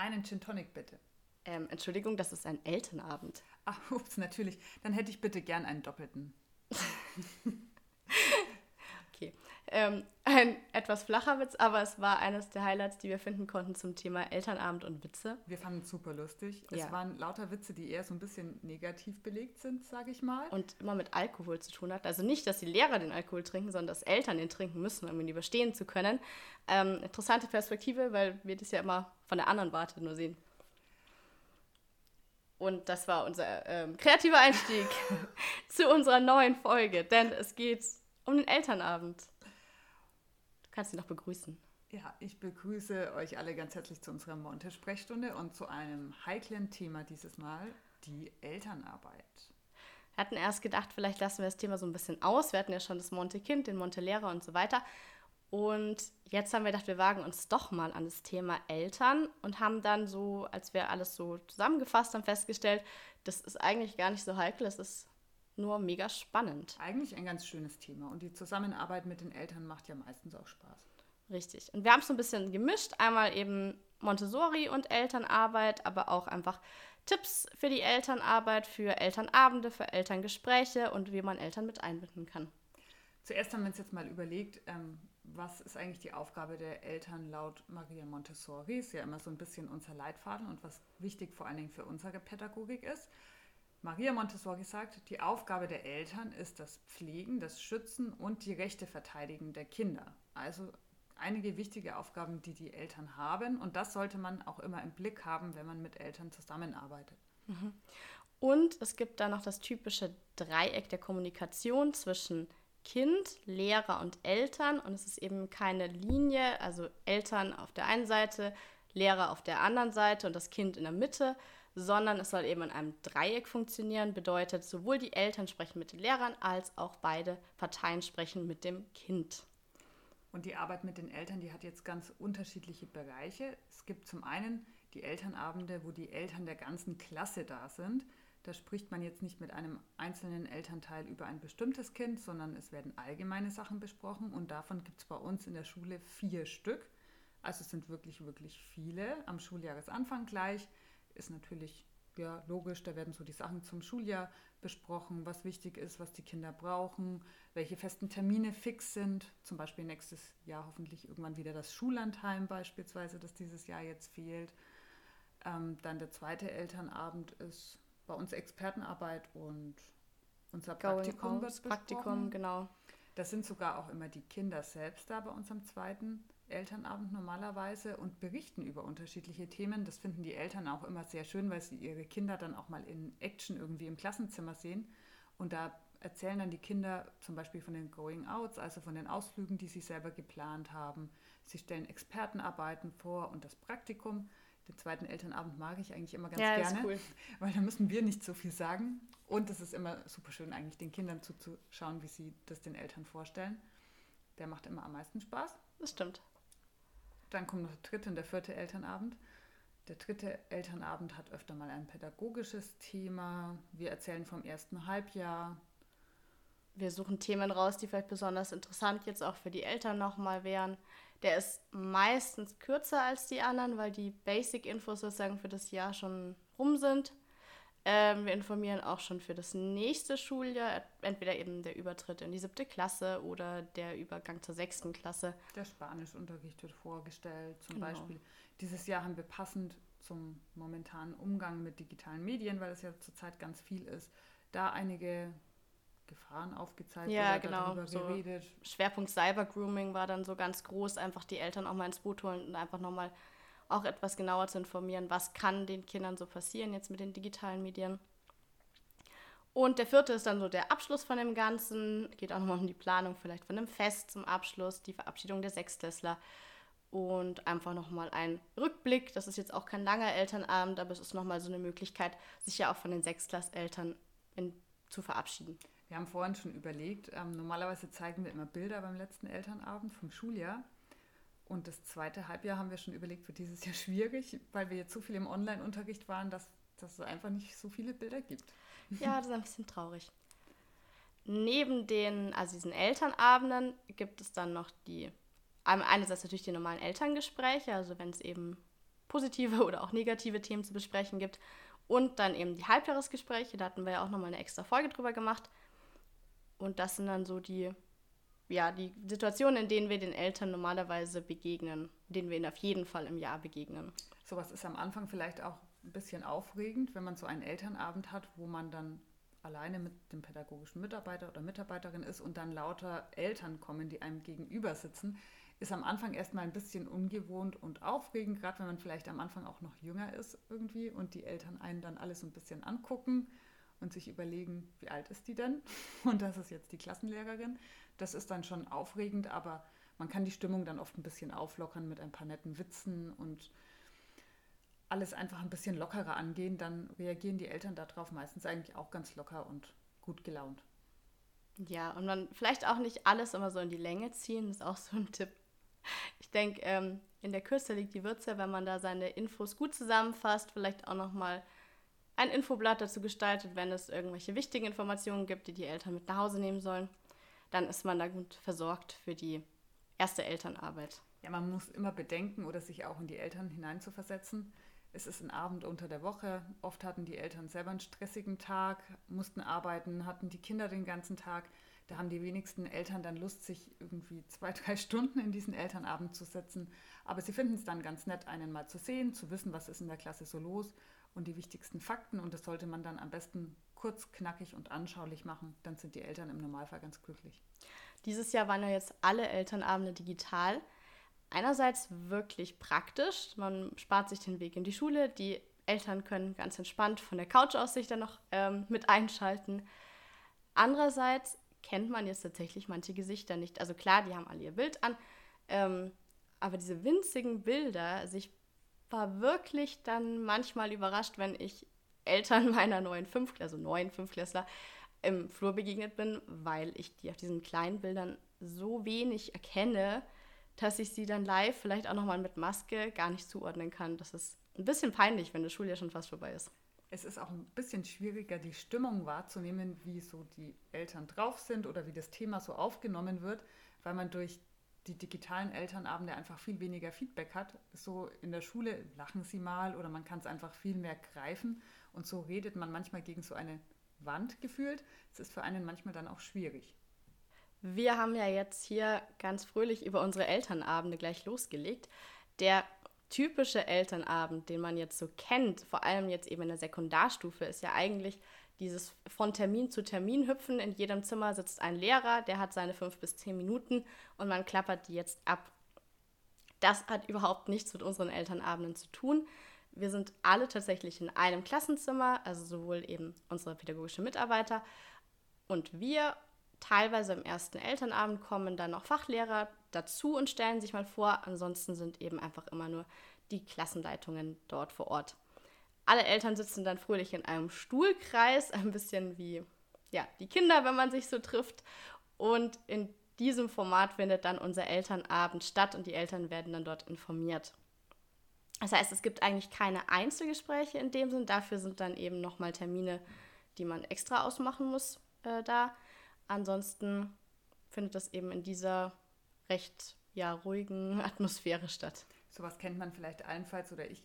Einen Gin Tonic bitte. Ähm, Entschuldigung, das ist ein Elternabend. Ach, ups, natürlich. Dann hätte ich bitte gern einen doppelten. Ähm, ein etwas flacher Witz, aber es war eines der Highlights, die wir finden konnten zum Thema Elternabend und Witze. Wir fanden es super lustig. Ja. Es waren lauter Witze, die eher so ein bisschen negativ belegt sind, sage ich mal. Und immer mit Alkohol zu tun hat. Also nicht, dass die Lehrer den Alkohol trinken, sondern dass Eltern den trinken müssen, um ihn überstehen zu können. Ähm, interessante Perspektive, weil wir das ja immer von der anderen Warte nur sehen. Und das war unser ähm, kreativer Einstieg zu unserer neuen Folge, denn es geht um den Elternabend. Du kannst ihn noch begrüßen. Ja, ich begrüße euch alle ganz herzlich zu unserer Monte-Sprechstunde und zu einem heiklen Thema dieses Mal, die Elternarbeit. Wir hatten erst gedacht, vielleicht lassen wir das Thema so ein bisschen aus. Wir hatten ja schon das Monte-Kind, den Monte-Lehrer und so weiter. Und jetzt haben wir gedacht, wir wagen uns doch mal an das Thema Eltern und haben dann so, als wir alles so zusammengefasst haben, festgestellt, das ist eigentlich gar nicht so heikel, es ist nur mega spannend. Eigentlich ein ganz schönes Thema und die Zusammenarbeit mit den Eltern macht ja meistens auch Spaß. Richtig. Und wir haben es so ein bisschen gemischt. Einmal eben Montessori und Elternarbeit, aber auch einfach Tipps für die Elternarbeit, für Elternabende, für Elterngespräche und wie man Eltern mit einbinden kann. Zuerst haben wir uns jetzt mal überlegt, ähm, was ist eigentlich die Aufgabe der Eltern laut Maria Montessori? Ist ja immer so ein bisschen unser Leitfaden und was wichtig vor allen Dingen für unsere Pädagogik ist. Maria Montessori sagt, die Aufgabe der Eltern ist das Pflegen, das Schützen und die Rechte verteidigen der Kinder. Also einige wichtige Aufgaben, die die Eltern haben und das sollte man auch immer im Blick haben, wenn man mit Eltern zusammenarbeitet. Und es gibt da noch das typische Dreieck der Kommunikation zwischen Kind, Lehrer und Eltern. Und es ist eben keine Linie, also Eltern auf der einen Seite, Lehrer auf der anderen Seite und das Kind in der Mitte, sondern es soll eben in einem Dreieck funktionieren. Bedeutet, sowohl die Eltern sprechen mit den Lehrern als auch beide Parteien sprechen mit dem Kind. Und die Arbeit mit den Eltern, die hat jetzt ganz unterschiedliche Bereiche. Es gibt zum einen die Elternabende, wo die Eltern der ganzen Klasse da sind. Da spricht man jetzt nicht mit einem einzelnen Elternteil über ein bestimmtes Kind, sondern es werden allgemeine Sachen besprochen und davon gibt es bei uns in der Schule vier Stück. Also es sind wirklich, wirklich viele. Am Schuljahresanfang gleich ist natürlich ja, logisch, da werden so die Sachen zum Schuljahr besprochen, was wichtig ist, was die Kinder brauchen, welche festen Termine fix sind. Zum Beispiel nächstes Jahr hoffentlich irgendwann wieder das Schullandheim beispielsweise, das dieses Jahr jetzt fehlt. Ähm, dann der zweite Elternabend ist bei uns Expertenarbeit und unser Praktikum wird Praktikum, genau. Das sind sogar auch immer die Kinder selbst da bei unserem zweiten Elternabend normalerweise und berichten über unterschiedliche Themen. Das finden die Eltern auch immer sehr schön, weil sie ihre Kinder dann auch mal in Action irgendwie im Klassenzimmer sehen. Und da erzählen dann die Kinder zum Beispiel von den Going Outs, also von den Ausflügen, die sie selber geplant haben. Sie stellen Expertenarbeiten vor und das Praktikum. Den zweiten Elternabend mag ich eigentlich immer ganz Ja, gerne, cool. weil da müssen wir nicht so viel sagen. Und es ist immer super schön, eigentlich den Kindern zuzuschauen, wie sie das den Eltern vorstellen. Der macht immer am meisten Spaß. Das stimmt. Dann kommt noch der dritte und der vierte Elternabend. Der dritte Elternabend hat öfter mal ein pädagogisches Thema. Wir erzählen vom ersten Halbjahr. Wir suchen Themen raus, die vielleicht besonders interessant jetzt auch für die Eltern nochmal wären. Der ist meistens kürzer als die anderen, weil die Basic-Infos sozusagen für das Jahr schon rum sind. Ähm, wir informieren auch schon für das nächste Schuljahr, entweder eben der Übertritt in die siebte Klasse oder der Übergang zur sechsten Klasse. Der Spanischunterricht wird vorgestellt zum Genau. Beispiel. Dieses Jahr haben wir passend zum momentanen Umgang mit digitalen Medien, weil es ja zurzeit ganz viel ist, da einige Gefahren aufgezeigt Ja, genau, darüber so. geredet. Schwerpunkt Cyber-Grooming war dann so ganz groß, einfach die Eltern auch mal ins Boot holen und einfach nochmal auch etwas genauer zu informieren, was kann den Kindern so passieren jetzt mit den digitalen Medien. Und der vierte ist dann so der Abschluss von dem Ganzen, geht auch nochmal um die Planung vielleicht von einem Fest zum Abschluss, die Verabschiedung der Sechstklässler und einfach nochmal ein Rückblick. Das ist jetzt auch kein langer Elternabend, aber es ist nochmal so eine Möglichkeit, sich ja auch von den Sechstklasseltern zu verabschieden. Wir haben vorhin schon überlegt, ähm, normalerweise zeigen wir immer Bilder beim letzten Elternabend vom Schuljahr. Und das zweite Halbjahr haben wir schon überlegt, wird dieses Jahr schwierig, weil wir jetzt so viel im Online-Unterricht waren, dass, dass es einfach nicht so viele Bilder gibt. Ja, das ist ein bisschen traurig. Neben den, also diesen Elternabenden gibt es dann noch die, einerseits natürlich die normalen Elterngespräche, also wenn es eben positive oder auch negative Themen zu besprechen gibt. Und dann eben die Halbjahresgespräche, da hatten wir ja auch nochmal eine extra Folge drüber gemacht. Und das sind dann so die, ja, die Situationen, in denen wir den Eltern normalerweise begegnen, denen wir ihnen auf jeden Fall im Jahr begegnen. Sowas ist am Anfang vielleicht auch ein bisschen aufregend, wenn man so einen Elternabend hat, wo man dann alleine mit dem pädagogischen Mitarbeiter oder Mitarbeiterin ist und dann lauter Eltern kommen, die einem gegenüber sitzen, ist am Anfang erstmal ein bisschen ungewohnt und aufregend, gerade wenn man vielleicht am Anfang auch noch jünger ist irgendwie und die Eltern einen dann alles so ein bisschen angucken und sich überlegen, wie alt ist die denn? Und das ist jetzt die Klassenlehrerin. Das ist dann schon aufregend, aber man kann die Stimmung dann oft ein bisschen auflockern mit ein paar netten Witzen und alles einfach ein bisschen lockerer angehen, dann reagieren die Eltern darauf meistens eigentlich auch ganz locker und gut gelaunt. Ja, und man vielleicht auch nicht alles immer so in die Länge ziehen, ist auch so ein Tipp. Ich denke, ähm, in der Kürze liegt die Würze, wenn man da seine Infos gut zusammenfasst, vielleicht auch nochmal ein Infoblatt dazu gestaltet, wenn es irgendwelche wichtigen Informationen gibt, die die Eltern mit nach Hause nehmen sollen, dann ist man da gut versorgt für die erste Elternarbeit. Ja, man muss immer bedenken oder sich auch in die Eltern hineinzuversetzen es ist ein Abend unter der Woche. Oft hatten die Eltern selber einen stressigen Tag, mussten arbeiten, hatten die Kinder den ganzen Tag. Da haben die wenigsten Eltern dann Lust, sich irgendwie zwei, drei Stunden in diesen Elternabend zu setzen. Aber sie finden es dann ganz nett, einen mal zu sehen, zu wissen, was ist in der Klasse so los und die wichtigsten Fakten. Und das sollte man dann am besten kurz, knackig und anschaulich machen. Dann sind die Eltern im Normalfall ganz glücklich. Dieses Jahr waren ja jetzt alle Elternabende digital einerseits wirklich praktisch. Man spart sich den Weg in die Schule. Die Eltern können ganz entspannt von der Couch aus sich dann noch ähm, mit einschalten. Andererseits kennt man jetzt tatsächlich manche Gesichter nicht. Also klar, die haben alle ihr Bild an, ähm, aber diese winzigen Bilder, also ich war wirklich dann manchmal überrascht, wenn ich Eltern meiner neuen Fünftklässler, also neuen Fünftklässler, im Flur begegnet bin, weil ich die auf diesen kleinen Bildern so wenig erkenne, dass ich sie dann live, vielleicht auch nochmal mit Maske, gar nicht zuordnen kann. Das ist ein bisschen peinlich, wenn das Schuljahr schon fast vorbei ist. Es ist auch ein bisschen schwieriger, die Stimmung wahrzunehmen, wie so die Eltern drauf sind oder wie das Thema so aufgenommen wird, weil man durch die digitalen Elternabende einfach viel weniger Feedback hat. So in der Schule lachen sie mal oder man kann es einfach viel mehr greifen und so redet man manchmal gegen so eine Wand gefühlt. Es ist für einen manchmal dann auch schwierig. Wir haben ja jetzt hier ganz fröhlich über unsere Elternabende gleich losgelegt. Der typische Elternabend, den man jetzt so kennt, vor allem jetzt eben in der Sekundarstufe, ist ja eigentlich dieses von Termin zu Termin hüpfen. In jedem Zimmer sitzt ein Lehrer, der hat seine fünf bis zehn Minuten und man klappert die jetzt ab. Das hat überhaupt nichts mit unseren Elternabenden zu tun. Wir sind alle tatsächlich in einem Klassenzimmer, also sowohl eben unsere pädagogische Mitarbeiter und wir teilweise im ersten Elternabend kommen dann noch Fachlehrer dazu und stellen sich mal vor. Ansonsten sind eben einfach immer nur die Klassenleitungen dort vor Ort. Alle Eltern sitzen dann fröhlich in einem Stuhlkreis, ein bisschen wie ja, die Kinder, wenn man sich so trifft. Und in diesem Format findet dann unser Elternabend statt und die Eltern werden dann dort informiert. Das heißt, es gibt eigentlich keine Einzelgespräche in dem Sinn. Dafür sind dann eben nochmal Termine, die man extra ausmachen muss, äh, da. Ansonsten findet das eben in dieser recht ja, ruhigen Atmosphäre statt. Sowas kennt man vielleicht allenfalls oder ich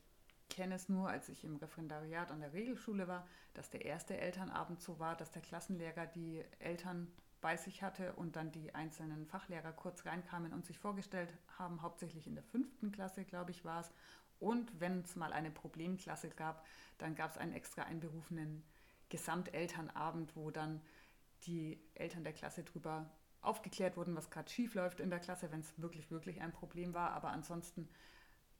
kenne es nur, als ich im Referendariat an der Regelschule war, dass der erste Elternabend so war, dass der Klassenlehrer die Eltern bei sich hatte und dann die einzelnen Fachlehrer kurz reinkamen und sich vorgestellt haben, hauptsächlich in der fünften Klasse, glaube ich, war es. Und wenn es mal eine Problemklasse gab, dann gab es einen extra einberufenen Gesamtelternabend, wo dann die Eltern der Klasse darüber aufgeklärt wurden, was gerade schief läuft in der Klasse, wenn es wirklich, wirklich ein Problem war. Aber ansonsten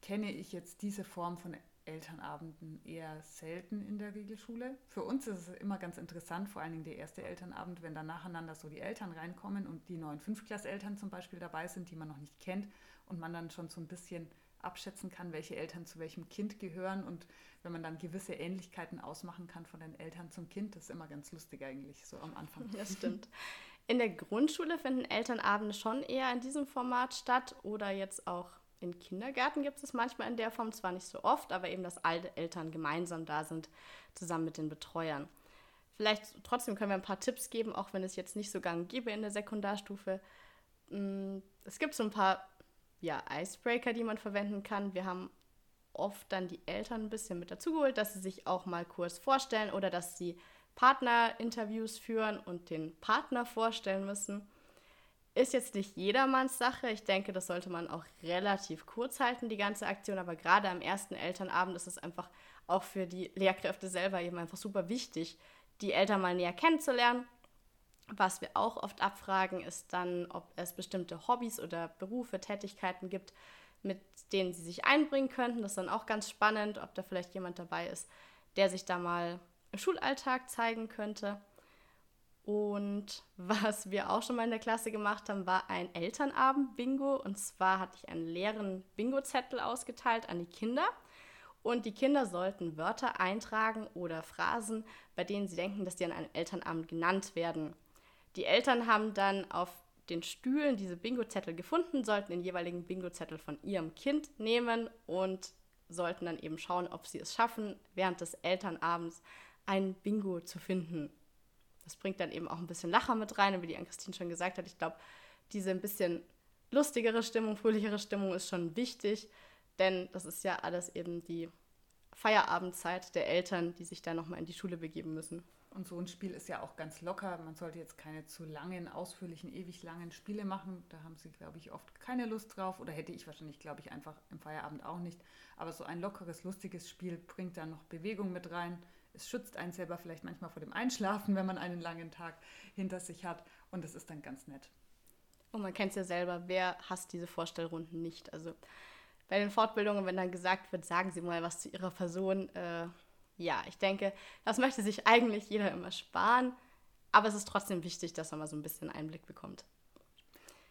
kenne ich jetzt diese Form von Elternabenden eher selten in der Regelschule. Für uns ist es immer ganz interessant, vor allen Dingen der erste Elternabend, wenn dann nacheinander so die Eltern reinkommen und die neuen Fünftklasseltern zum Beispiel dabei sind, die man noch nicht kennt und man dann schon so ein bisschen abschätzen kann, welche Eltern zu welchem Kind gehören und wenn man dann gewisse Ähnlichkeiten ausmachen kann von den Eltern zum Kind, das ist immer ganz lustig eigentlich, so am Anfang. Ja, stimmt. In der Grundschule finden Elternabende schon eher in diesem Format statt oder jetzt auch in Kindergärten gibt es manchmal in der Form, zwar nicht so oft, aber eben, dass alle Eltern gemeinsam da sind, zusammen mit den Betreuern. Vielleicht trotzdem können wir ein paar Tipps geben, auch wenn es jetzt nicht so gang gäbe in der Sekundarstufe. Mm, es gibt so ein paar ja, Icebreaker, die man verwenden kann. Wir haben oft dann die Eltern ein bisschen mit dazugeholt, dass sie sich auch mal kurz vorstellen oder dass sie Partnerinterviews führen und den Partner vorstellen müssen. Ist jetzt nicht jedermanns Sache. Ich denke, das sollte man auch relativ kurz halten, die ganze Aktion. Aber gerade am ersten Elternabend ist es einfach auch für die Lehrkräfte selber eben einfach super wichtig, die Eltern mal näher kennenzulernen. Was wir auch oft abfragen, ist dann, ob es bestimmte Hobbys oder Berufe, Tätigkeiten gibt, mit denen sie sich einbringen könnten. Das ist dann auch ganz spannend, ob da vielleicht jemand dabei ist, der sich da mal im Schulalltag zeigen könnte. Und was wir auch schon mal in der Klasse gemacht haben, war ein Elternabend-Bingo. Und zwar hatte ich einen leeren Bingo-Zettel ausgeteilt an die Kinder. Und die Kinder sollten Wörter eintragen oder Phrasen, bei denen sie denken, dass die an einem Elternabend genannt werden. Die Eltern haben dann auf den Stühlen diese Bingo-Zettel gefunden, sollten den jeweiligen Bingo-Zettel von ihrem Kind nehmen und sollten dann eben schauen, ob sie es schaffen, während des Elternabends ein Bingo zu finden. Das bringt dann eben auch ein bisschen Lacher mit rein, und wie die Ann-Christine schon gesagt hat. Ich glaube, diese ein bisschen lustigere Stimmung, fröhlichere Stimmung ist schon wichtig, denn das ist ja alles eben die Feierabendzeit der Eltern, die sich dann nochmal in die Schule begeben müssen. Und so ein Spiel ist ja auch ganz locker. Man sollte jetzt keine zu langen, ausführlichen, ewig langen Spiele machen. Da haben sie, glaube ich, oft keine Lust drauf. Oder hätte ich wahrscheinlich, glaube ich, einfach im Feierabend auch nicht. Aber so ein lockeres, lustiges Spiel bringt dann noch Bewegung mit rein es schützt einen selber vielleicht manchmal vor dem Einschlafen, wenn man einen langen Tag hinter sich hat. Und das ist dann ganz nett. Und man kennt es ja selber, wer hasst diese Vorstellrunden nicht? Also bei den Fortbildungen, wenn dann gesagt wird, sagen Sie mal was zu Ihrer Person. Äh, ja, ich denke, das möchte sich eigentlich jeder immer sparen. Aber es ist trotzdem wichtig, dass man mal so ein bisschen Einblick bekommt.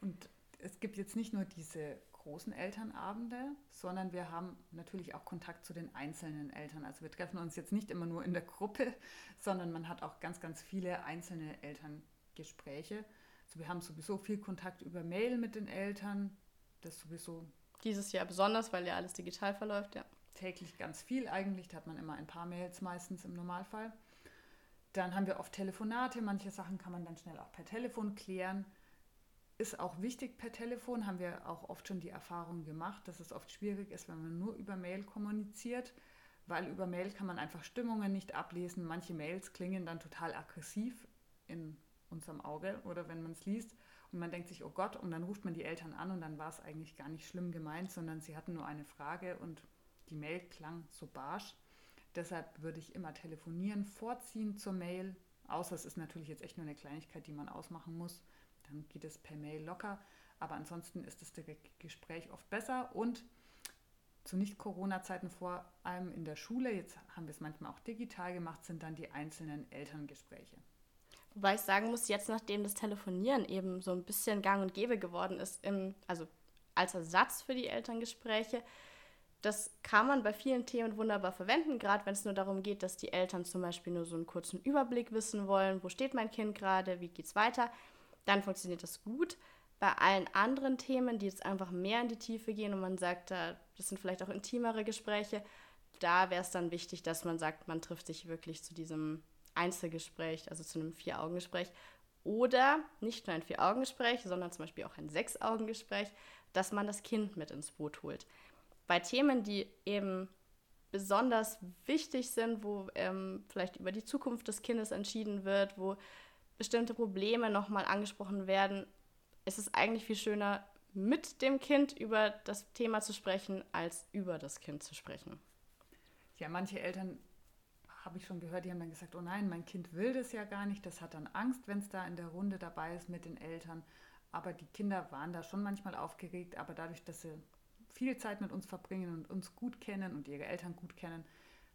Und es gibt jetzt nicht nur diese großen Elternabende, sondern wir haben natürlich auch Kontakt zu den einzelnen Eltern. Also wir treffen uns jetzt nicht immer nur in der Gruppe, sondern man hat auch ganz, ganz viele einzelne Elterngespräche. Also wir haben sowieso viel Kontakt über Mail mit den Eltern. Das sowieso. Dieses Jahr besonders, weil ja alles digital verläuft, ja. Täglich ganz viel eigentlich. Da hat man immer ein paar Mails meistens im Normalfall. Dann haben wir oft Telefonate. Manche Sachen kann man dann schnell auch per Telefon klären ist auch wichtig per Telefon, haben wir auch oft schon die Erfahrung gemacht, dass es oft schwierig ist, wenn man nur über Mail kommuniziert, weil über Mail kann man einfach Stimmungen nicht ablesen. Manche Mails klingen dann total aggressiv in unserem Auge oder wenn man es liest und man denkt sich, oh Gott, und dann ruft man die Eltern an und dann war es eigentlich gar nicht schlimm gemeint, sondern sie hatten nur eine Frage und die Mail klang so barsch. Deshalb würde ich immer telefonieren vorziehen zur Mail, außer es ist natürlich jetzt echt nur eine Kleinigkeit, die man ausmachen muss dann geht es per Mail locker. Aber ansonsten ist das Gespräch oft besser. Und zu Nicht-Corona-Zeiten vor allem in der Schule, jetzt haben wir es manchmal auch digital gemacht, sind dann die einzelnen Elterngespräche. Wobei ich sagen muss, jetzt nachdem das Telefonieren eben so ein bisschen gang und gäbe geworden ist, im, also als Ersatz für die Elterngespräche, das kann man bei vielen Themen wunderbar verwenden, gerade wenn es nur darum geht, dass die Eltern zum Beispiel nur so einen kurzen Überblick wissen wollen, wo steht mein Kind gerade, wie geht es weiter dann funktioniert das gut. Bei allen anderen Themen, die jetzt einfach mehr in die Tiefe gehen und man sagt, das sind vielleicht auch intimere Gespräche, da wäre es dann wichtig, dass man sagt, man trifft sich wirklich zu diesem Einzelgespräch, also zu einem Vier-Augen-Gespräch. Oder nicht nur ein Vier-Augen-Gespräch, sondern zum Beispiel auch ein Sechs-Augen-Gespräch, dass man das Kind mit ins Boot holt. Bei Themen, die eben besonders wichtig sind, wo ähm, vielleicht über die Zukunft des Kindes entschieden wird, wo bestimmte Probleme nochmal angesprochen werden, ist es eigentlich viel schöner, mit dem Kind über das Thema zu sprechen, als über das Kind zu sprechen. Ja, manche Eltern habe ich schon gehört, die haben dann gesagt, oh nein, mein Kind will das ja gar nicht, das hat dann Angst, wenn es da in der Runde dabei ist mit den Eltern. Aber die Kinder waren da schon manchmal aufgeregt, aber dadurch, dass sie viel Zeit mit uns verbringen und uns gut kennen und ihre Eltern gut kennen,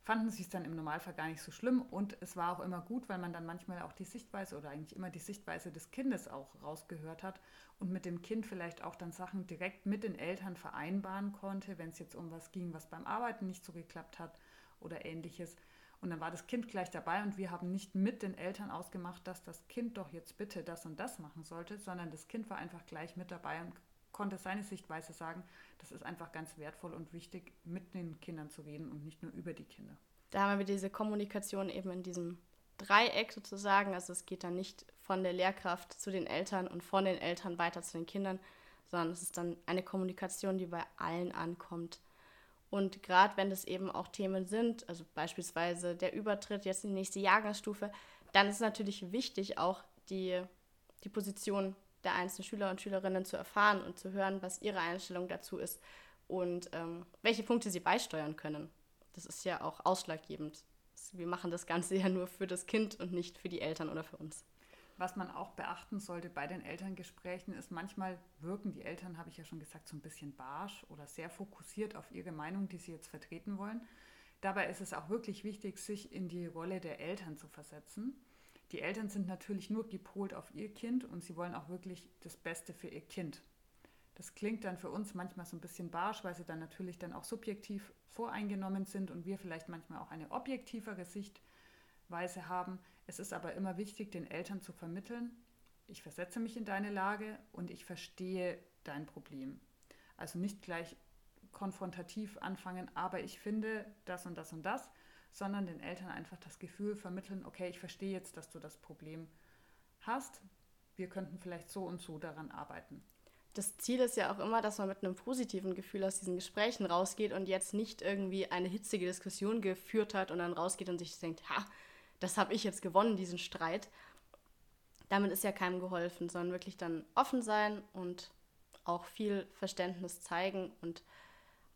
fanden sie es dann im Normalfall gar nicht so schlimm und es war auch immer gut, weil man dann manchmal auch die Sichtweise oder eigentlich immer die Sichtweise des Kindes auch rausgehört hat und mit dem Kind vielleicht auch dann Sachen direkt mit den Eltern vereinbaren konnte, wenn es jetzt um was ging, was beim Arbeiten nicht so geklappt hat oder ähnliches. Und dann war das Kind gleich dabei und wir haben nicht mit den Eltern ausgemacht, dass das Kind doch jetzt bitte das und das machen sollte, sondern das Kind war einfach gleich mit dabei und konnte seine Sichtweise sagen. Das ist einfach ganz wertvoll und wichtig, mit den Kindern zu reden und nicht nur über die Kinder. Da haben wir diese Kommunikation eben in diesem Dreieck sozusagen. Also es geht dann nicht von der Lehrkraft zu den Eltern und von den Eltern weiter zu den Kindern, sondern es ist dann eine Kommunikation, die bei allen ankommt. Und gerade wenn das eben auch Themen sind, also beispielsweise der Übertritt jetzt in die nächste Jahrgangsstufe, dann ist natürlich wichtig, auch die, die Position der einzelnen Schüler und Schülerinnen zu erfahren und zu hören, was ihre Einstellung dazu ist und ähm, welche Punkte sie beisteuern können. Das ist ja auch ausschlaggebend. Wir machen das Ganze ja nur für das Kind und nicht für die Eltern oder für uns. Was man auch beachten sollte bei den Elterngesprächen ist, manchmal wirken die Eltern, habe ich ja schon gesagt, so ein bisschen barsch oder sehr fokussiert auf ihre Meinung, die sie jetzt vertreten wollen. Dabei ist es auch wirklich wichtig, sich in die Rolle der Eltern zu versetzen. Die Eltern sind natürlich nur gepolt auf ihr Kind und sie wollen auch wirklich das Beste für ihr Kind. Das klingt dann für uns manchmal so ein bisschen barsch, weil sie dann natürlich dann auch subjektiv voreingenommen sind und wir vielleicht manchmal auch eine objektivere Sichtweise haben. Es ist aber immer wichtig, den Eltern zu vermitteln, ich versetze mich in deine Lage und ich verstehe dein Problem. Also nicht gleich konfrontativ anfangen, aber ich finde das und das und das, sondern den Eltern einfach das Gefühl vermitteln, okay, ich verstehe jetzt, dass du das Problem hast. Wir könnten vielleicht so und so daran arbeiten. Das Ziel ist ja auch immer, dass man mit einem positiven Gefühl aus diesen Gesprächen rausgeht und jetzt nicht irgendwie eine hitzige Diskussion geführt hat und dann rausgeht und sich denkt, ha, das habe ich jetzt gewonnen, diesen Streit. Damit ist ja keinem geholfen, sondern wirklich dann offen sein und auch viel Verständnis zeigen und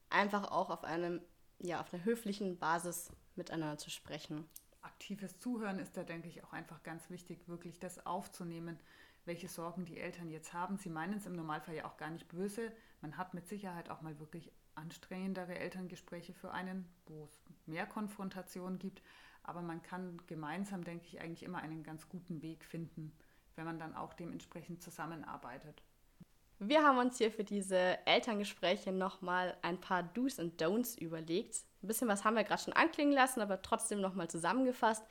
einfach auch auf einem, ja, auf einer höflichen Basis miteinander zu sprechen. Aktives Zuhören ist da, denke ich, auch einfach ganz wichtig, wirklich das aufzunehmen, welche Sorgen die Eltern jetzt haben. Sie meinen es im Normalfall ja auch gar nicht böse. Man hat mit Sicherheit auch mal wirklich anstrengendere Elterngespräche für einen, wo es mehr Konfrontation gibt. Aber man kann gemeinsam, denke ich, eigentlich immer einen ganz guten Weg finden, wenn man dann auch dementsprechend zusammenarbeitet. Wir haben uns hier für diese Elterngespräche nochmal ein paar Do's und Don'ts überlegt. Ein bisschen was haben wir gerade schon anklingen lassen, aber trotzdem nochmal zusammengefasst.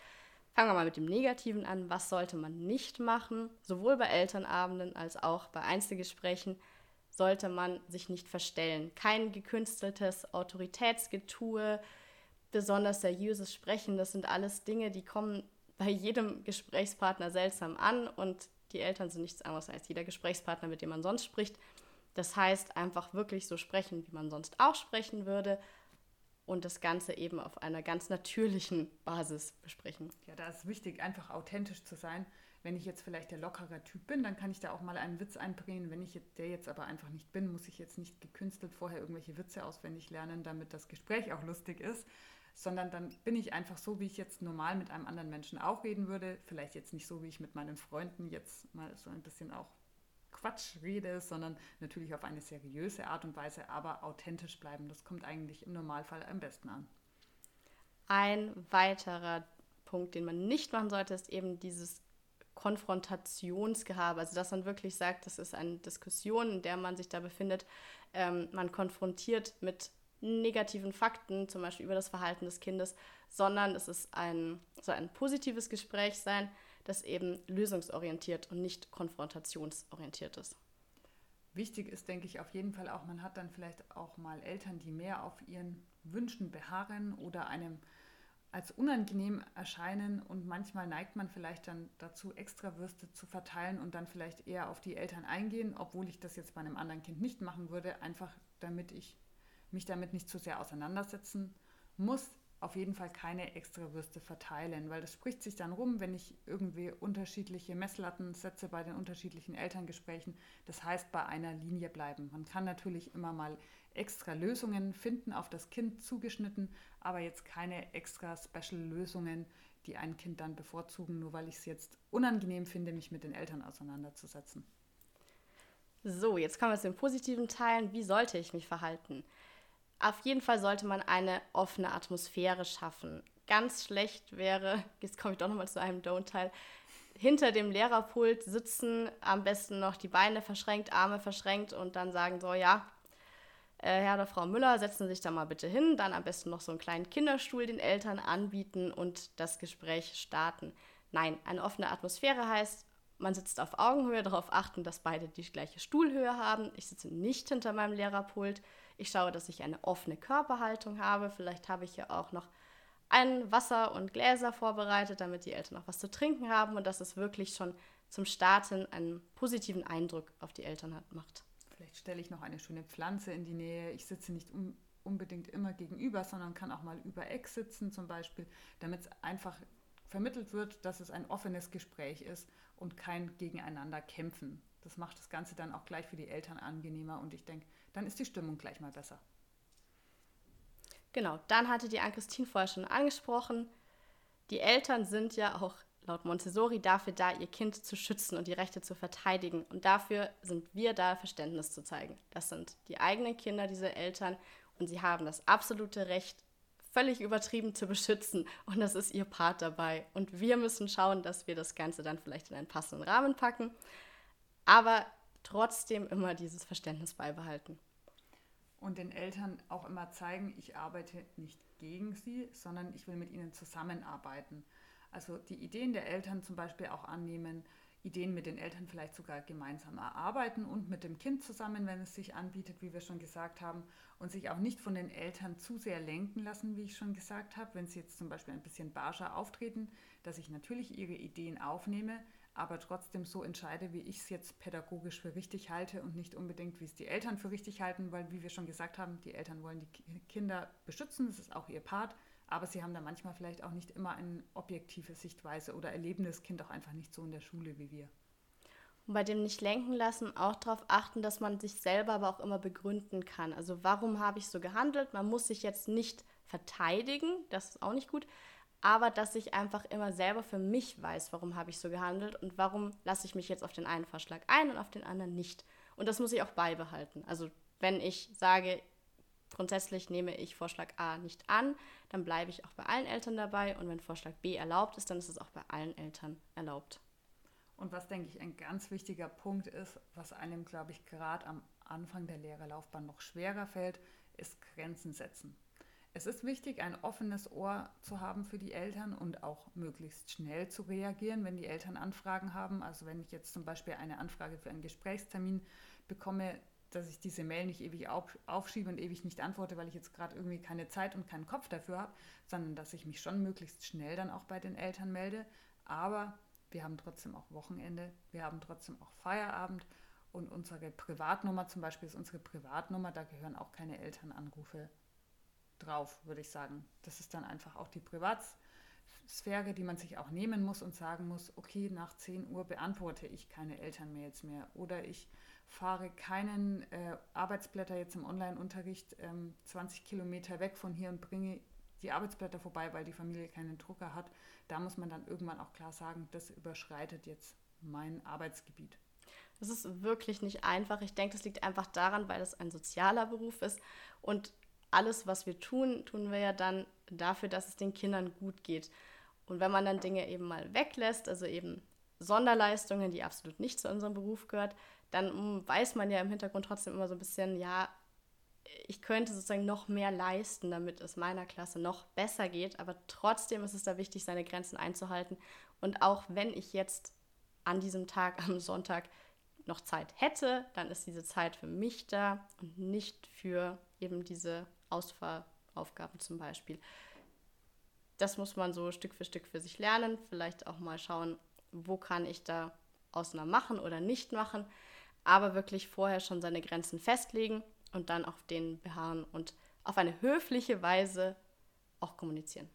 Fangen wir mal mit dem Negativen an. Was sollte man nicht machen? Sowohl bei Elternabenden als auch bei Einzelgesprächen sollte man sich nicht verstellen. Kein gekünsteltes Autoritätsgetue, besonders seriöses Sprechen, das sind alles Dinge, die kommen bei jedem Gesprächspartner seltsam an und die Eltern sind nichts anderes als jeder Gesprächspartner, mit dem man sonst spricht. Das heißt, einfach wirklich so sprechen, wie man sonst auch sprechen würde und das Ganze eben auf einer ganz natürlichen Basis besprechen. Ja, da ist wichtig, einfach authentisch zu sein. Wenn ich jetzt vielleicht der lockere Typ bin, dann kann ich da auch mal einen Witz einbringen. Wenn ich der jetzt aber einfach nicht bin, muss ich jetzt nicht gekünstelt vorher irgendwelche Witze auswendig lernen, damit das Gespräch auch lustig ist sondern dann bin ich einfach so, wie ich jetzt normal mit einem anderen Menschen auch reden würde. Vielleicht jetzt nicht so, wie ich mit meinen Freunden jetzt mal so ein bisschen auch Quatsch rede, sondern natürlich auf eine seriöse Art und Weise, aber authentisch bleiben. Das kommt eigentlich im Normalfall am besten an. Ein weiterer Punkt, den man nicht machen sollte, ist eben dieses Konfrontationsgehabe. Also, dass man wirklich sagt, das ist eine Diskussion, in der man sich da befindet. Ähm, man konfrontiert mit negativen Fakten, zum Beispiel über das Verhalten des Kindes, sondern es ist ein, soll ein positives Gespräch sein, das eben lösungsorientiert und nicht konfrontationsorientiert ist. Wichtig ist, denke ich, auf jeden Fall auch, man hat dann vielleicht auch mal Eltern, die mehr auf ihren Wünschen beharren oder einem als unangenehm erscheinen und manchmal neigt man vielleicht dann dazu, extra Würste zu verteilen und dann vielleicht eher auf die Eltern eingehen, obwohl ich das jetzt bei einem anderen Kind nicht machen würde, einfach damit ich mich damit nicht zu sehr auseinandersetzen muss, auf jeden Fall keine extra Würste verteilen, weil das spricht sich dann rum, wenn ich irgendwie unterschiedliche Messlatten setze bei den unterschiedlichen Elterngesprächen. Das heißt, bei einer Linie bleiben. Man kann natürlich immer mal extra Lösungen finden, auf das Kind zugeschnitten, aber jetzt keine extra Special-Lösungen, die ein Kind dann bevorzugen, nur weil ich es jetzt unangenehm finde, mich mit den Eltern auseinanderzusetzen. So, jetzt kommen wir zu den positiven Teilen. Wie sollte ich mich verhalten? Auf jeden Fall sollte man eine offene Atmosphäre schaffen. Ganz schlecht wäre, jetzt komme ich doch nochmal zu einem Don't-Teil, hinter dem Lehrerpult sitzen, am besten noch die Beine verschränkt, Arme verschränkt und dann sagen so, ja, äh, Herr oder Frau Müller, setzen Sie sich da mal bitte hin, dann am besten noch so einen kleinen Kinderstuhl den Eltern anbieten und das Gespräch starten. Nein, eine offene Atmosphäre heißt, man sitzt auf Augenhöhe, darauf achten, dass beide die gleiche Stuhlhöhe haben. Ich sitze nicht hinter meinem Lehrerpult. Ich schaue, dass ich eine offene Körperhaltung habe. Vielleicht habe ich ja auch noch ein Wasser und Gläser vorbereitet, damit die Eltern noch was zu trinken haben und dass es wirklich schon zum Starten einen positiven Eindruck auf die Eltern hat, macht. Vielleicht stelle ich noch eine schöne Pflanze in die Nähe. Ich sitze nicht unbedingt immer gegenüber, sondern kann auch mal über Eck sitzen zum Beispiel, damit es einfach vermittelt wird, dass es ein offenes Gespräch ist und kein Gegeneinander kämpfen. Das macht das Ganze dann auch gleich für die Eltern angenehmer und ich denke, dann ist die Stimmung gleich mal besser. Genau, dann hatte die Ann-Christine vorher schon angesprochen, die Eltern sind ja auch laut Montessori dafür da, ihr Kind zu schützen und die Rechte zu verteidigen. Und dafür sind wir da, Verständnis zu zeigen. Das sind die eigenen Kinder, diese Eltern, und sie haben das absolute Recht, völlig übertrieben zu beschützen. Und das ist ihr Part dabei. Und wir müssen schauen, dass wir das Ganze dann vielleicht in einen passenden Rahmen packen, aber trotzdem immer dieses Verständnis beibehalten. Und den Eltern auch immer zeigen, ich arbeite nicht gegen sie, sondern ich will mit ihnen zusammenarbeiten. Also die Ideen der Eltern zum Beispiel auch annehmen, Ideen mit den Eltern vielleicht sogar gemeinsam erarbeiten und mit dem Kind zusammen, wenn es sich anbietet, wie wir schon gesagt haben, und sich auch nicht von den Eltern zu sehr lenken lassen, wie ich schon gesagt habe, wenn sie jetzt zum Beispiel ein bisschen barscher auftreten, dass ich natürlich ihre Ideen aufnehme, aber trotzdem so entscheide, wie ich es jetzt pädagogisch für richtig halte und nicht unbedingt, wie es die Eltern für richtig halten, weil, wie wir schon gesagt haben, die Eltern wollen die Kinder beschützen, das ist auch ihr Part, aber sie haben da manchmal vielleicht auch nicht immer eine objektive Sichtweise oder erleben das Kind auch einfach nicht so in der Schule wie wir. Und bei dem nicht lenken lassen auch darauf achten, dass man sich selber aber auch immer begründen kann. Also warum habe ich so gehandelt? Man muss sich jetzt nicht verteidigen, das ist auch nicht gut, aber dass ich einfach immer selber für mich weiß, warum habe ich so gehandelt und warum lasse ich mich jetzt auf den einen Vorschlag ein und auf den anderen nicht. Und das muss ich auch beibehalten. Also wenn ich sage, grundsätzlich nehme ich Vorschlag A nicht an, dann bleibe ich auch bei allen Eltern dabei und wenn Vorschlag B erlaubt ist, dann ist es auch bei allen Eltern erlaubt. Und was, denke ich, ein ganz wichtiger Punkt ist, was einem, glaube ich, gerade am Anfang der Lehrerlaufbahn noch schwerer fällt, ist Grenzen setzen. Es ist wichtig, ein offenes Ohr zu haben für die Eltern und auch möglichst schnell zu reagieren, wenn die Eltern Anfragen haben. Also wenn ich jetzt zum Beispiel eine Anfrage für einen Gesprächstermin bekomme, dass ich diese Mail nicht ewig aufschiebe und ewig nicht antworte, weil ich jetzt gerade irgendwie keine Zeit und keinen Kopf dafür habe, sondern dass ich mich schon möglichst schnell dann auch bei den Eltern melde. Aber wir haben trotzdem auch Wochenende, wir haben trotzdem auch Feierabend und unsere Privatnummer zum Beispiel ist unsere Privatnummer, da gehören auch keine Elternanrufe drauf, würde ich sagen. Das ist dann einfach auch die Privatsphäre, die man sich auch nehmen muss und sagen muss, okay, nach 10 Uhr beantworte ich keine Elternmails mehr oder ich fahre keinen äh, Arbeitsblätter jetzt im Online-Unterricht ähm, 20 Kilometer weg von hier und bringe die Arbeitsblätter vorbei, weil die Familie keinen Drucker hat. Da muss man dann irgendwann auch klar sagen, das überschreitet jetzt mein Arbeitsgebiet. Das ist wirklich nicht einfach. Ich denke, das liegt einfach daran, weil es ein sozialer Beruf ist und alles, was wir tun, tun wir ja dann dafür, dass es den Kindern gut geht. Und wenn man dann Dinge eben mal weglässt, also eben Sonderleistungen, die absolut nicht zu unserem Beruf gehört, dann weiß man ja im Hintergrund trotzdem immer so ein bisschen, ja, ich könnte sozusagen noch mehr leisten, damit es meiner Klasse noch besser geht. Aber trotzdem ist es da wichtig, seine Grenzen einzuhalten. Und auch wenn ich jetzt an diesem Tag, am Sonntag, noch Zeit hätte, dann ist diese Zeit für mich da und nicht für eben diese Ausfahraufgaben zum Beispiel. Das muss man so Stück für Stück für sich lernen. Vielleicht auch mal schauen, wo kann ich da Ausnahmen machen oder nicht machen aber wirklich vorher schon seine Grenzen festlegen und dann auf denen beharren und auf eine höfliche Weise auch kommunizieren.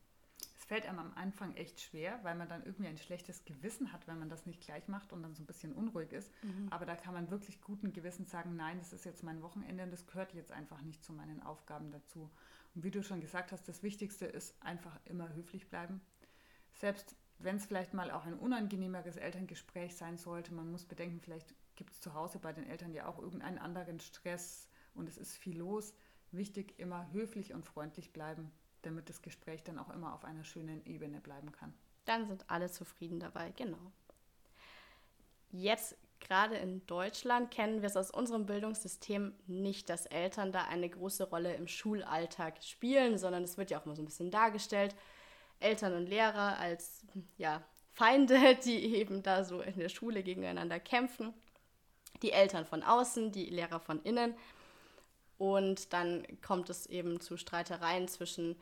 Es fällt einem am Anfang echt schwer, weil man dann irgendwie ein schlechtes Gewissen hat, wenn man das nicht gleich macht und dann so ein bisschen unruhig ist. Mhm. Aber da kann man wirklich guten Gewissens sagen, nein, das ist jetzt mein Wochenende und das gehört jetzt einfach nicht zu meinen Aufgaben dazu. Und wie du schon gesagt hast, das Wichtigste ist einfach immer höflich bleiben. Selbst wenn es vielleicht mal auch ein unangenehmeres Elterngespräch sein sollte, man muss bedenken, vielleicht gibt es zu Hause bei den Eltern ja auch irgendeinen anderen Stress und es ist viel los. Wichtig, immer höflich und freundlich bleiben, damit das Gespräch dann auch immer auf einer schönen Ebene bleiben kann. Dann sind alle zufrieden dabei, genau. Jetzt gerade in Deutschland kennen wir es aus unserem Bildungssystem nicht, dass Eltern da eine große Rolle im Schulalltag spielen, sondern es wird ja auch immer so ein bisschen dargestellt. Eltern und Lehrer als ja, Feinde, die eben da so in der Schule gegeneinander kämpfen die Eltern von außen, die Lehrer von innen. Und dann kommt es eben zu Streitereien zwischen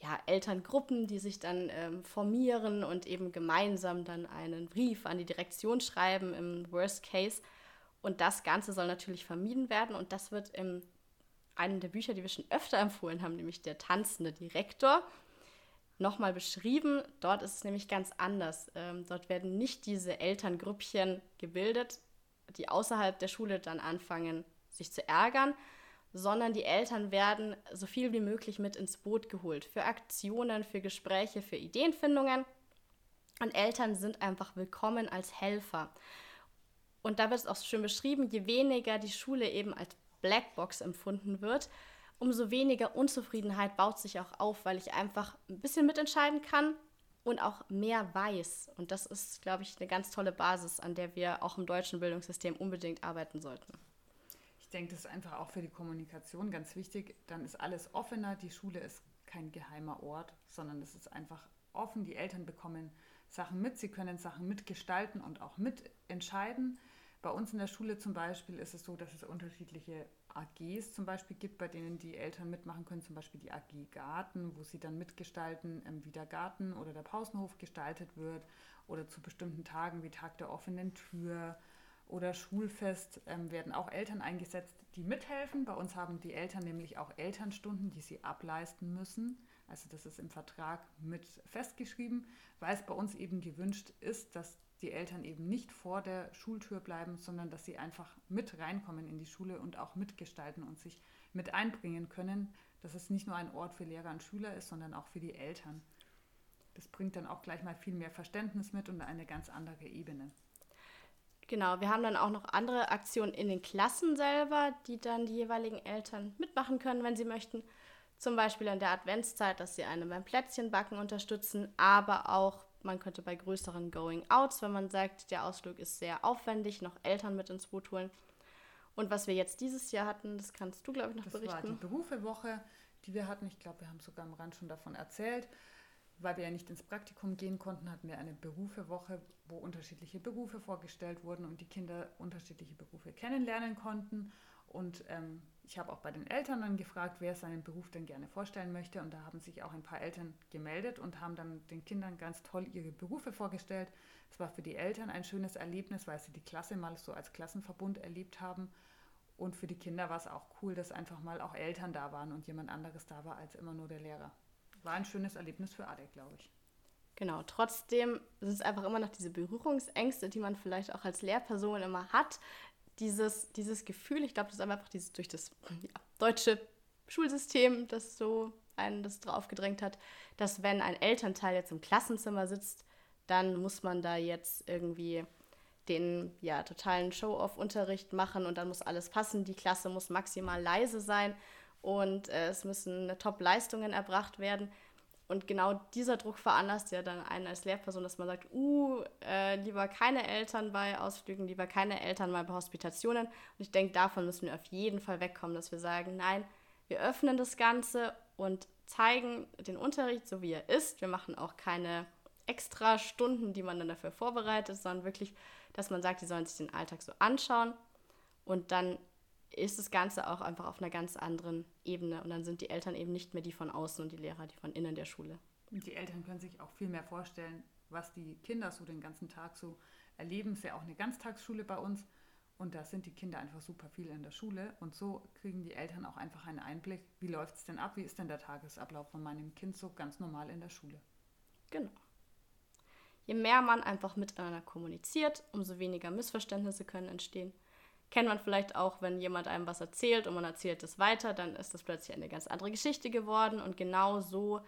ja, Elterngruppen, die sich dann ähm, formieren und eben gemeinsam dann einen Brief an die Direktion schreiben im Worst Case. Und das Ganze soll natürlich vermieden werden und das wird im einem der Bücher, die wir schon öfter empfohlen haben, nämlich Der tanzende Direktor, nochmal beschrieben. Dort ist es nämlich ganz anders. Ähm, dort werden nicht diese Elterngrüppchen gebildet, die außerhalb der Schule dann anfangen, sich zu ärgern, sondern die Eltern werden so viel wie möglich mit ins Boot geholt für Aktionen, für Gespräche, für Ideenfindungen. Und Eltern sind einfach willkommen als Helfer. Und da wird es auch schön beschrieben, je weniger die Schule eben als Blackbox empfunden wird, umso weniger Unzufriedenheit baut sich auch auf, weil ich einfach ein bisschen mitentscheiden kann und auch mehr weiß. Und das ist, glaube ich, eine ganz tolle Basis, an der wir auch im deutschen Bildungssystem unbedingt arbeiten sollten. Ich denke, das ist einfach auch für die Kommunikation ganz wichtig. Dann ist alles offener. Die Schule ist kein geheimer Ort, sondern es ist einfach offen. Die Eltern bekommen Sachen mit, sie können Sachen mitgestalten und auch mitentscheiden. Bei uns in der Schule zum Beispiel ist es so, dass es unterschiedliche AGs zum Beispiel gibt, bei denen die Eltern mitmachen können, zum Beispiel die AG Garten, wo sie dann mitgestalten, ähm, wie der Garten oder der Pausenhof gestaltet wird oder zu bestimmten Tagen wie Tag der offenen Tür oder Schulfest ähm, werden auch Eltern eingesetzt, die mithelfen. Bei uns haben die Eltern nämlich auch Elternstunden, die sie ableisten müssen. Also das ist im Vertrag mit festgeschrieben, weil es bei uns eben gewünscht ist, dass die Eltern eben nicht vor der Schultür bleiben, sondern dass sie einfach mit reinkommen in die Schule und auch mitgestalten und sich mit einbringen können, dass es nicht nur ein Ort für Lehrer und Schüler ist, sondern auch für die Eltern. Das bringt dann auch gleich mal viel mehr Verständnis mit und eine ganz andere Ebene. Genau, wir haben dann auch noch andere Aktionen in den Klassen selber, die dann die jeweiligen Eltern mitmachen können, wenn sie möchten. Zum Beispiel in der Adventszeit, dass sie einen beim Plätzchenbacken unterstützen, aber auch man könnte bei größeren Going-Outs, wenn man sagt, der Ausflug ist sehr aufwendig, noch Eltern mit ins Boot holen. Und was wir jetzt dieses Jahr hatten, das kannst du, glaube ich, noch das berichten. Das war die Berufewoche, die wir hatten. Ich glaube, wir haben sogar am Rand schon davon erzählt. Weil wir ja nicht ins Praktikum gehen konnten, hatten wir eine Berufewoche, wo unterschiedliche Berufe vorgestellt wurden und die Kinder unterschiedliche Berufe kennenlernen konnten. Und ähm, ich habe auch bei den Eltern dann gefragt, wer seinen Beruf denn gerne vorstellen möchte. Und da haben sich auch ein paar Eltern gemeldet und haben dann den Kindern ganz toll ihre Berufe vorgestellt. Es war für die Eltern ein schönes Erlebnis, weil sie die Klasse mal so als Klassenverbund erlebt haben. Und für die Kinder war es auch cool, dass einfach mal auch Eltern da waren und jemand anderes da war als immer nur der Lehrer. War ein schönes Erlebnis für Adek, glaube ich. Genau, trotzdem sind es einfach immer noch diese Berührungsängste, die man vielleicht auch als Lehrperson immer hat, dieses, dieses Gefühl, ich glaube, das ist einfach dieses, durch das ja, deutsche Schulsystem, das so einen das drauf gedrängt hat, dass wenn ein Elternteil jetzt im Klassenzimmer sitzt, dann muss man da jetzt irgendwie den ja, totalen Show-off-Unterricht machen und dann muss alles passen. Die Klasse muss maximal leise sein und äh, es müssen Top-Leistungen erbracht werden. Und genau dieser Druck veranlasst ja dann einen als Lehrperson, dass man sagt, uh, äh, lieber keine Eltern bei Ausflügen, lieber keine Eltern mal bei Hospitationen. Und ich denke, davon müssen wir auf jeden Fall wegkommen, dass wir sagen, nein, wir öffnen das Ganze und zeigen den Unterricht so, wie er ist. Wir machen auch keine extra Stunden, die man dann dafür vorbereitet, sondern wirklich, dass man sagt, die sollen sich den Alltag so anschauen und dann ist das Ganze auch einfach auf einer ganz anderen Ebene. Und dann sind die Eltern eben nicht mehr die von außen und die Lehrer die von innen der Schule. Und die Eltern können sich auch viel mehr vorstellen, was die Kinder so den ganzen Tag so erleben. Es ist ja auch eine Ganztagsschule bei uns. Und da sind die Kinder einfach super viel in der Schule. Und so kriegen die Eltern auch einfach einen Einblick, wie läuft es denn ab, wie ist denn der Tagesablauf von meinem Kind so ganz normal in der Schule. Genau. Je mehr man einfach miteinander kommuniziert, umso weniger Missverständnisse können entstehen kennt man vielleicht auch, wenn jemand einem was erzählt und man erzählt es weiter, dann ist das plötzlich eine ganz andere Geschichte geworden und genau so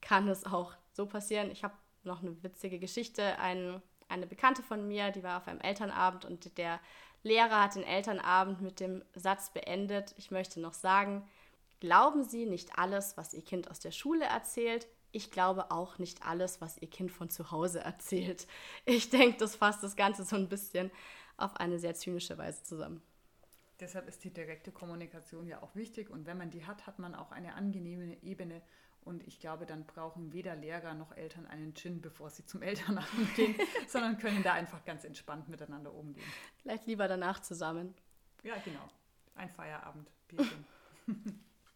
kann es auch so passieren. Ich habe noch eine witzige Geschichte. Ein, eine Bekannte von mir, die war auf einem Elternabend und der Lehrer hat den Elternabend mit dem Satz beendet, ich möchte noch sagen, glauben Sie nicht alles, was Ihr Kind aus der Schule erzählt, ich glaube auch nicht alles, was Ihr Kind von zu Hause erzählt. Ich denke, das fasst das Ganze so ein bisschen auf eine sehr zynische Weise zusammen. Deshalb ist die direkte Kommunikation ja auch wichtig und wenn man die hat, hat man auch eine angenehme Ebene und ich glaube, dann brauchen weder Lehrer noch Eltern einen Gin, bevor sie zum Elternabend gehen, sondern können da einfach ganz entspannt miteinander umgehen. Vielleicht lieber danach zusammen. Ja, genau. Ein Feierabend.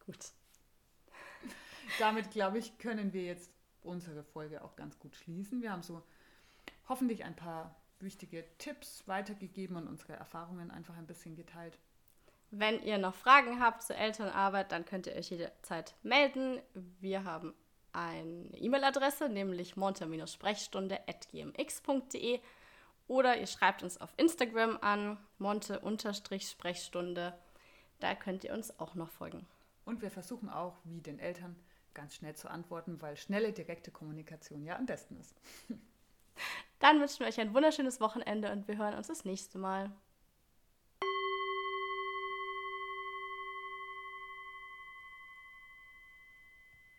Gut. Damit, glaube ich, können wir jetzt unsere Folge auch ganz gut schließen. Wir haben so hoffentlich ein paar wichtige Tipps weitergegeben und unsere Erfahrungen einfach ein bisschen geteilt. Wenn ihr noch Fragen habt zur Elternarbeit, dann könnt ihr euch jederzeit melden. Wir haben eine E-Mail-Adresse, nämlich monte-sprechstunde.gmx.de oder ihr schreibt uns auf Instagram an, monte-sprechstunde. Da könnt ihr uns auch noch folgen. Und wir versuchen auch, wie den Eltern, ganz schnell zu antworten, weil schnelle, direkte Kommunikation ja am besten ist. Dann wünschen wir euch ein wunderschönes Wochenende und wir hören uns das nächste Mal.